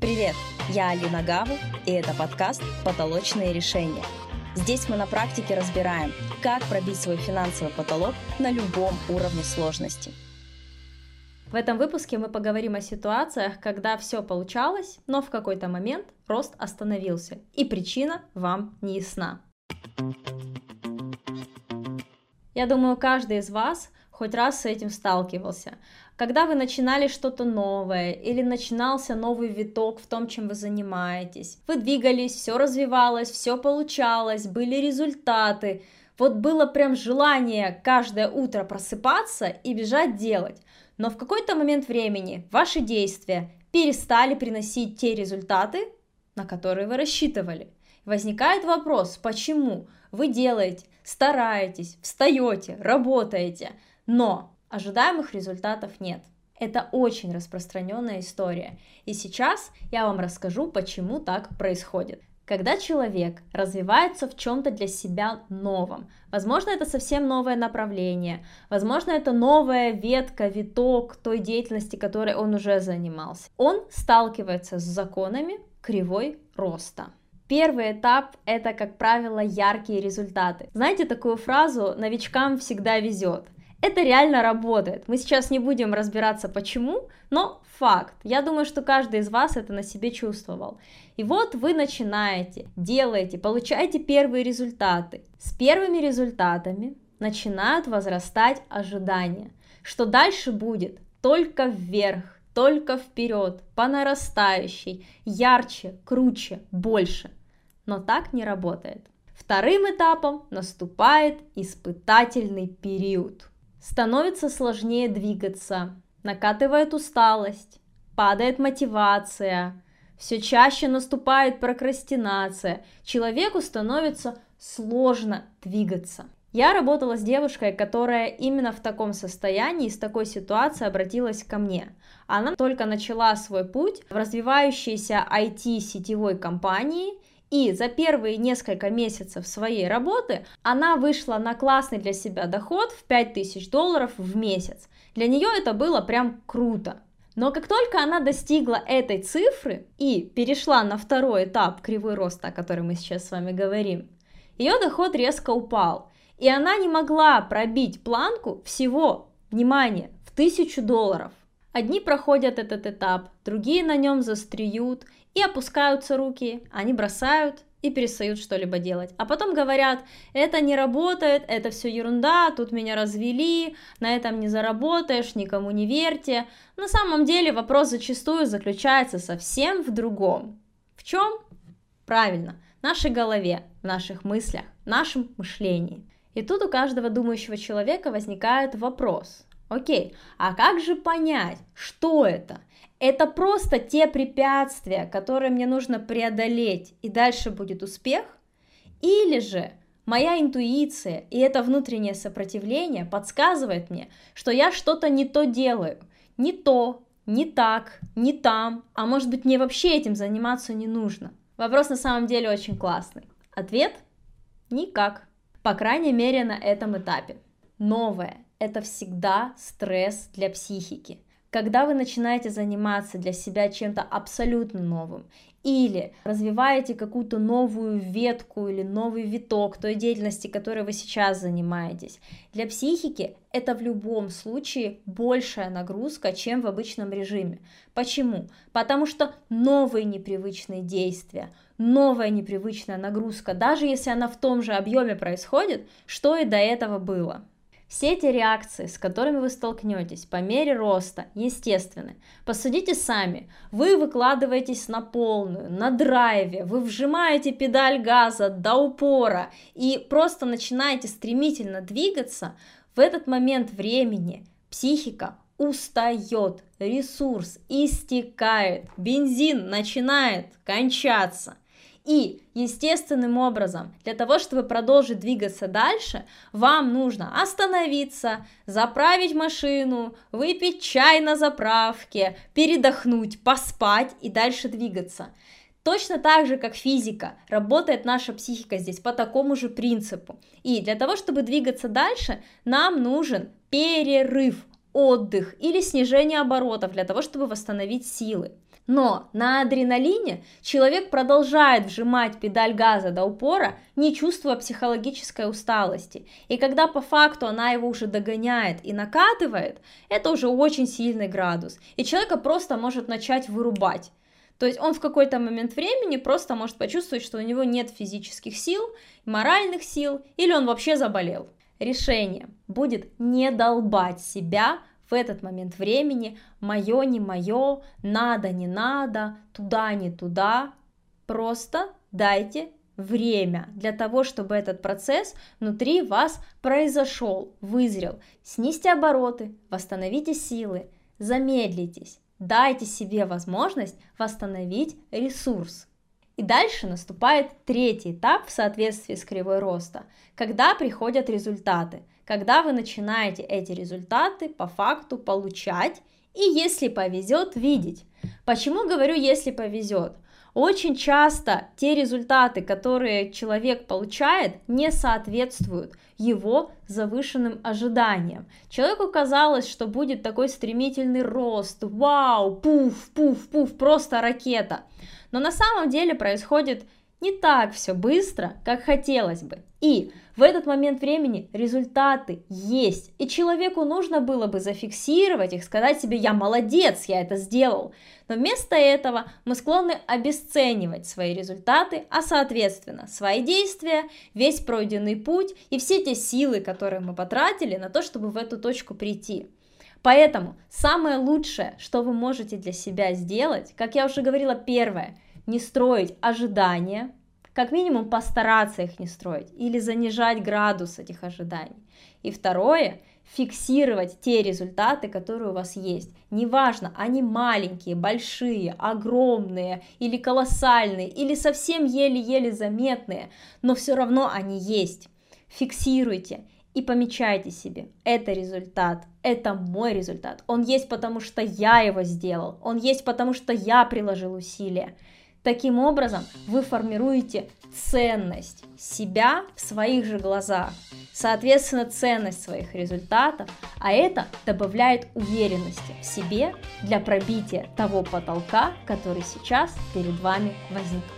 Привет, я Алина Гаву, и это подкаст «Потолочные решения». Здесь мы на практике разбираем, как пробить свой финансовый потолок на любом уровне сложности. В этом выпуске мы поговорим о ситуациях, когда все получалось, но в какой-то момент рост остановился, и причина вам не ясна. Я думаю, каждый из вас хоть раз с этим сталкивался. Когда вы начинали что-то новое или начинался новый виток в том, чем вы занимаетесь, вы двигались, все развивалось, все получалось, были результаты, вот было прям желание каждое утро просыпаться и бежать делать. Но в какой-то момент времени ваши действия перестали приносить те результаты, на которые вы рассчитывали. Возникает вопрос, почему вы делаете, стараетесь, встаете, работаете, но ожидаемых результатов нет. Это очень распространенная история. И сейчас я вам расскажу, почему так происходит. Когда человек развивается в чем-то для себя новом, возможно, это совсем новое направление, возможно, это новая ветка, виток той деятельности, которой он уже занимался, он сталкивается с законами кривой роста. Первый этап — это, как правило, яркие результаты. Знаете такую фразу «новичкам всегда везет»? Это реально работает. Мы сейчас не будем разбираться почему, но факт. Я думаю, что каждый из вас это на себе чувствовал. И вот вы начинаете, делаете, получаете первые результаты. С первыми результатами начинают возрастать ожидания, что дальше будет только вверх, только вперед, по нарастающей, ярче, круче, больше. Но так не работает. Вторым этапом наступает испытательный период. Становится сложнее двигаться, накатывает усталость, падает мотивация, все чаще наступает прокрастинация, человеку становится сложно двигаться. Я работала с девушкой, которая именно в таком состоянии, с такой ситуацией обратилась ко мне. Она только начала свой путь в развивающейся IT-сетевой компании – и за первые несколько месяцев своей работы она вышла на классный для себя доход в 5000 долларов в месяц. Для нее это было прям круто. Но как только она достигла этой цифры и перешла на второй этап кривой роста, о котором мы сейчас с вами говорим, ее доход резко упал. И она не могла пробить планку всего, внимание, в тысячу долларов. Одни проходят этот этап, другие на нем застреют, и опускаются руки, они бросают и перестают что-либо делать. А потом говорят, это не работает, это все ерунда, тут меня развели, на этом не заработаешь, никому не верьте. На самом деле вопрос зачастую заключается совсем в другом. В чем? Правильно, в нашей голове, в наших мыслях, в нашем мышлении. И тут у каждого думающего человека возникает вопрос. Окей, а как же понять, что это? Это просто те препятствия, которые мне нужно преодолеть, и дальше будет успех? Или же моя интуиция и это внутреннее сопротивление подсказывает мне, что я что-то не то делаю, не то, не так, не там, а может быть мне вообще этим заниматься не нужно? Вопрос на самом деле очень классный. Ответ – никак. По крайней мере на этом этапе. Новое – это всегда стресс для психики когда вы начинаете заниматься для себя чем-то абсолютно новым, или развиваете какую-то новую ветку или новый виток той деятельности, которой вы сейчас занимаетесь. Для психики это в любом случае большая нагрузка, чем в обычном режиме. Почему? Потому что новые непривычные действия, новая непривычная нагрузка, даже если она в том же объеме происходит, что и до этого было. Все эти реакции, с которыми вы столкнетесь по мере роста, естественны. Посудите сами. Вы выкладываетесь на полную, на драйве, вы вжимаете педаль газа до упора и просто начинаете стремительно двигаться. В этот момент времени психика устает, ресурс истекает, бензин начинает кончаться – и естественным образом, для того, чтобы продолжить двигаться дальше, вам нужно остановиться, заправить машину, выпить чай на заправке, передохнуть, поспать и дальше двигаться. Точно так же, как физика, работает наша психика здесь по такому же принципу. И для того, чтобы двигаться дальше, нам нужен перерыв, отдых или снижение оборотов для того, чтобы восстановить силы. Но на адреналине человек продолжает вжимать педаль газа до упора, не чувствуя психологической усталости. И когда по факту она его уже догоняет и накатывает, это уже очень сильный градус. И человека просто может начать вырубать. То есть он в какой-то момент времени просто может почувствовать, что у него нет физических сил, моральных сил, или он вообще заболел. Решение будет не долбать себя в этот момент времени, мое, не мое, надо, не надо, туда, не туда. Просто дайте время для того, чтобы этот процесс внутри вас произошел, вызрел. Снизьте обороты, восстановите силы, замедлитесь, дайте себе возможность восстановить ресурс. И дальше наступает третий этап в соответствии с кривой роста, когда приходят результаты, когда вы начинаете эти результаты по факту получать и, если повезет, видеть. Почему говорю, если повезет? Очень часто те результаты, которые человек получает, не соответствуют его завышенным ожиданиям. Человеку казалось, что будет такой стремительный рост, вау, пуф, пуф, пуф, просто ракета. Но на самом деле происходит не так все быстро, как хотелось бы. И в этот момент времени результаты есть. И человеку нужно было бы зафиксировать их, сказать себе, я молодец, я это сделал. Но вместо этого мы склонны обесценивать свои результаты, а соответственно свои действия, весь пройденный путь и все те силы, которые мы потратили на то, чтобы в эту точку прийти. Поэтому самое лучшее, что вы можете для себя сделать, как я уже говорила, первое – не строить ожидания, как минимум постараться их не строить или занижать градус этих ожиданий. И второе, фиксировать те результаты, которые у вас есть. Неважно, они маленькие, большие, огромные или колоссальные, или совсем еле-еле заметные, но все равно они есть. Фиксируйте и помечайте себе, это результат, это мой результат. Он есть потому, что я его сделал, он есть потому, что я приложил усилия. Таким образом, вы формируете ценность себя в своих же глазах, соответственно, ценность своих результатов, а это добавляет уверенности в себе для пробития того потолка, который сейчас перед вами возник.